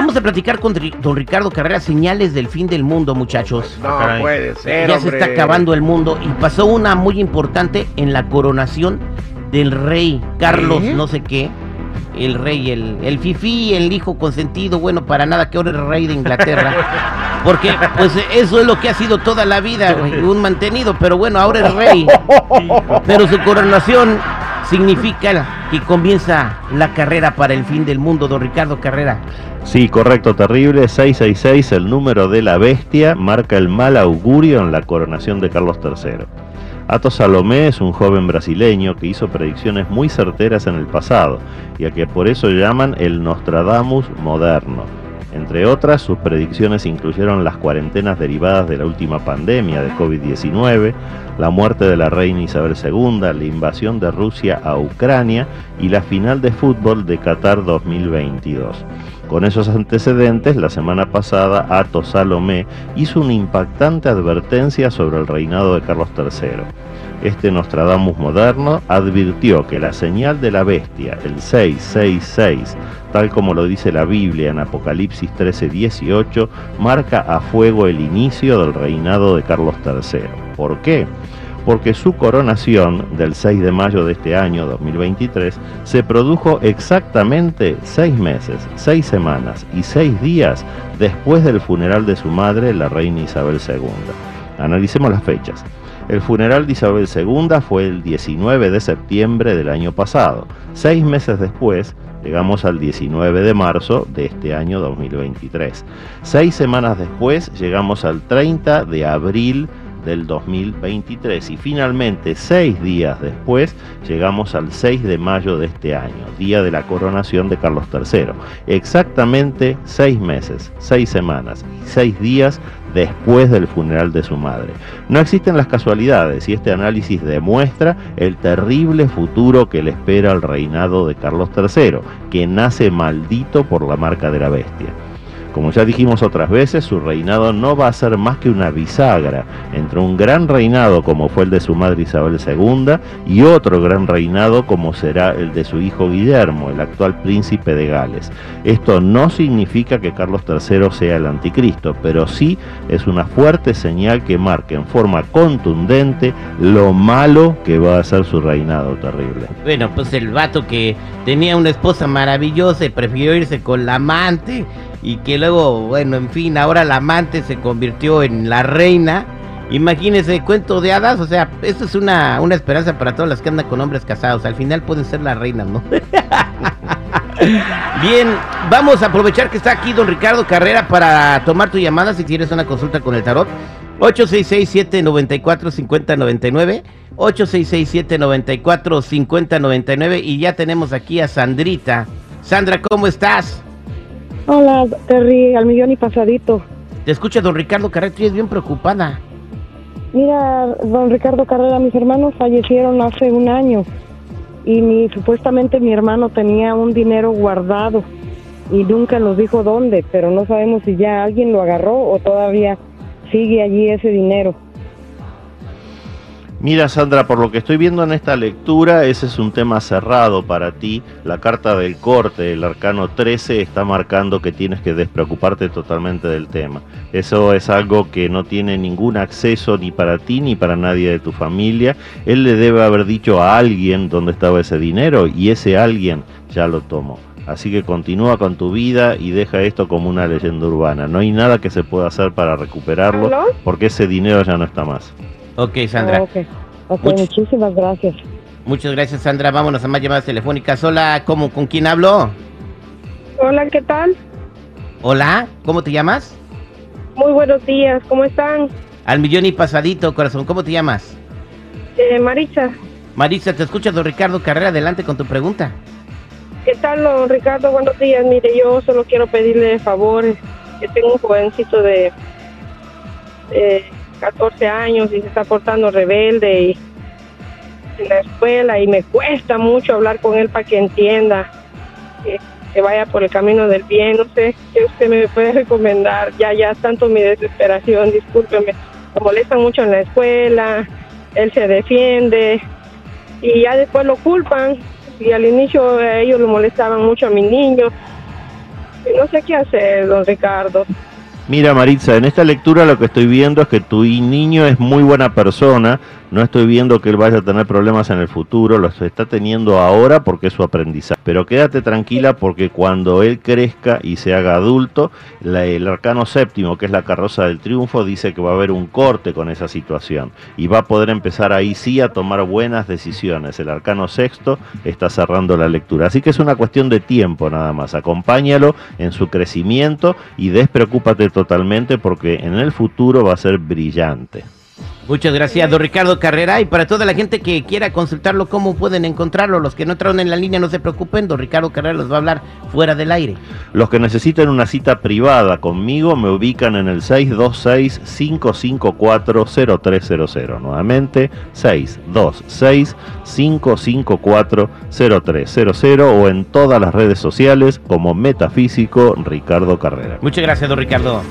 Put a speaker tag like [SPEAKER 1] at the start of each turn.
[SPEAKER 1] vamos a platicar con don Ricardo Carrera, señales del fin del mundo, muchachos.
[SPEAKER 2] No puede ser.
[SPEAKER 1] Ya se está acabando el mundo y pasó una muy importante en la coronación del rey Carlos, no sé qué. El rey, el, el fifi, el hijo consentido, bueno, para nada que ahora es rey de Inglaterra. Porque, pues, eso es lo que ha sido toda la vida, un mantenido, pero bueno, ahora es rey. Pero su coronación significa que comienza la carrera para el fin del mundo, don Ricardo Carrera.
[SPEAKER 3] Sí, correcto, terrible. 666, el número de la bestia, marca el mal augurio en la coronación de Carlos III. Ato Salomé es un joven brasileño que hizo predicciones muy certeras en el pasado y a que por eso llaman el Nostradamus moderno. Entre otras, sus predicciones incluyeron las cuarentenas derivadas de la última pandemia de COVID-19, la muerte de la reina Isabel II, la invasión de Rusia a Ucrania y la final de fútbol de Qatar 2022. Con esos antecedentes, la semana pasada Ato Salomé hizo una impactante advertencia sobre el reinado de Carlos III. Este Nostradamus moderno advirtió que la señal de la bestia, el 666, tal como lo dice la Biblia en Apocalipsis 13:18, marca a fuego el inicio del reinado de Carlos III. ¿Por qué? Porque su coronación del 6 de mayo de este año 2023 se produjo exactamente seis meses, seis semanas y seis días después del funeral de su madre, la reina Isabel II. Analicemos las fechas. El funeral de Isabel II fue el 19 de septiembre del año pasado. Seis meses después, llegamos al 19 de marzo de este año 2023. Seis semanas después, llegamos al 30 de abril del 2023 y finalmente seis días después llegamos al 6 de mayo de este año, día de la coronación de Carlos III. Exactamente seis meses, seis semanas y seis días después del funeral de su madre. No existen las casualidades y este análisis demuestra el terrible futuro que le espera al reinado de Carlos III, que nace maldito por la marca de la bestia. Como ya dijimos otras veces, su reinado no va a ser más que una bisagra entre un gran reinado como fue el de su madre Isabel II y otro gran reinado como será el de su hijo Guillermo, el actual príncipe de Gales. Esto no significa que Carlos III sea el anticristo, pero sí es una fuerte señal que marca en forma contundente lo malo que va a ser su reinado terrible.
[SPEAKER 1] Bueno, pues el vato que tenía una esposa maravillosa y prefirió irse con la amante y que luego, bueno, en fin, ahora la amante se convirtió en la reina. Imagínense, cuento de hadas, o sea, esto es una, una esperanza para todas las que andan con hombres casados. Al final pueden ser las reinas, ¿no? Bien, vamos a aprovechar que está aquí don Ricardo Carrera para tomar tu llamada si tienes una consulta con el tarot. 866-794-5099. 866-794-5099. Y ya tenemos aquí a Sandrita. Sandra, ¿cómo estás?
[SPEAKER 4] Hola, Terry, al millón y pasadito.
[SPEAKER 1] Te escucha don Ricardo Carrera, y es bien preocupada.
[SPEAKER 4] Mira, don Ricardo Carrera, mis hermanos fallecieron hace un año y mi, supuestamente mi hermano tenía un dinero guardado y nunca nos dijo dónde, pero no sabemos si ya alguien lo agarró o todavía sigue allí ese dinero.
[SPEAKER 3] Mira Sandra, por lo que estoy viendo en esta lectura, ese es un tema cerrado para ti. La carta del corte, el arcano 13, está marcando que tienes que despreocuparte totalmente del tema. Eso es algo que no tiene ningún acceso ni para ti ni para nadie de tu familia. Él le debe haber dicho a alguien dónde estaba ese dinero y ese alguien ya lo tomó. Así que continúa con tu vida y deja esto como una leyenda urbana. No hay nada que se pueda hacer para recuperarlo porque ese dinero ya no está más.
[SPEAKER 1] Ok, Sandra.
[SPEAKER 4] ok, muchísimas gracias.
[SPEAKER 1] Muchas gracias, Sandra. Vámonos a más llamadas telefónicas. Hola, ¿cómo, ¿con quién hablo?
[SPEAKER 5] Hola, ¿qué tal?
[SPEAKER 1] Hola, ¿cómo te llamas?
[SPEAKER 5] Muy buenos días, ¿cómo están?
[SPEAKER 1] Al millón y pasadito, corazón. ¿Cómo te llamas?
[SPEAKER 5] Eh, Marisa.
[SPEAKER 1] Marisa, te escucha don Ricardo Carrera. Adelante con tu pregunta.
[SPEAKER 5] ¿Qué tal, don Ricardo? Buenos días. Mire, yo solo quiero pedirle favores. Que tengo un jovencito de eh, 14 años y se está portando rebelde y en la escuela y me cuesta mucho hablar con él para que entienda que, vaya por el camino del bien. No sé qué usted me puede recomendar. Ya, ya, tanto mi desesperación, discúlpeme. Me molesta mucho en la escuela, él se defiende y ya después lo culpan. Y al inicio ellos lo molestaban mucho a mi niño Y no sé qué hacer, don Ricardo.
[SPEAKER 3] Mira Maritza, en esta lectura lo que estoy viendo es que tu niño es muy buena persona, no estoy viendo que él vaya a tener problemas en el futuro, los está teniendo ahora porque es su aprendizaje. Pero quédate tranquila porque cuando él crezca y se haga adulto, el arcano séptimo, que es la carroza del triunfo, dice que va a haber un corte con esa situación y va a poder empezar ahí sí a tomar buenas decisiones. El arcano sexto está cerrando la lectura. Así que es una cuestión de tiempo nada más. Acompáñalo en su crecimiento y despreocúpate totalmente porque en el futuro va a ser brillante.
[SPEAKER 1] Muchas gracias, don Ricardo Carrera. Y para toda la gente que quiera consultarlo, ¿cómo pueden encontrarlo? Los que no entraron en la línea, no se preocupen, don Ricardo Carrera los va a hablar fuera del aire.
[SPEAKER 3] Los que necesiten una cita privada conmigo me ubican en el 626-554-0300. Nuevamente, 626-554-0300 o en todas las redes sociales como Metafísico Ricardo Carrera.
[SPEAKER 1] Muchas gracias, don Ricardo.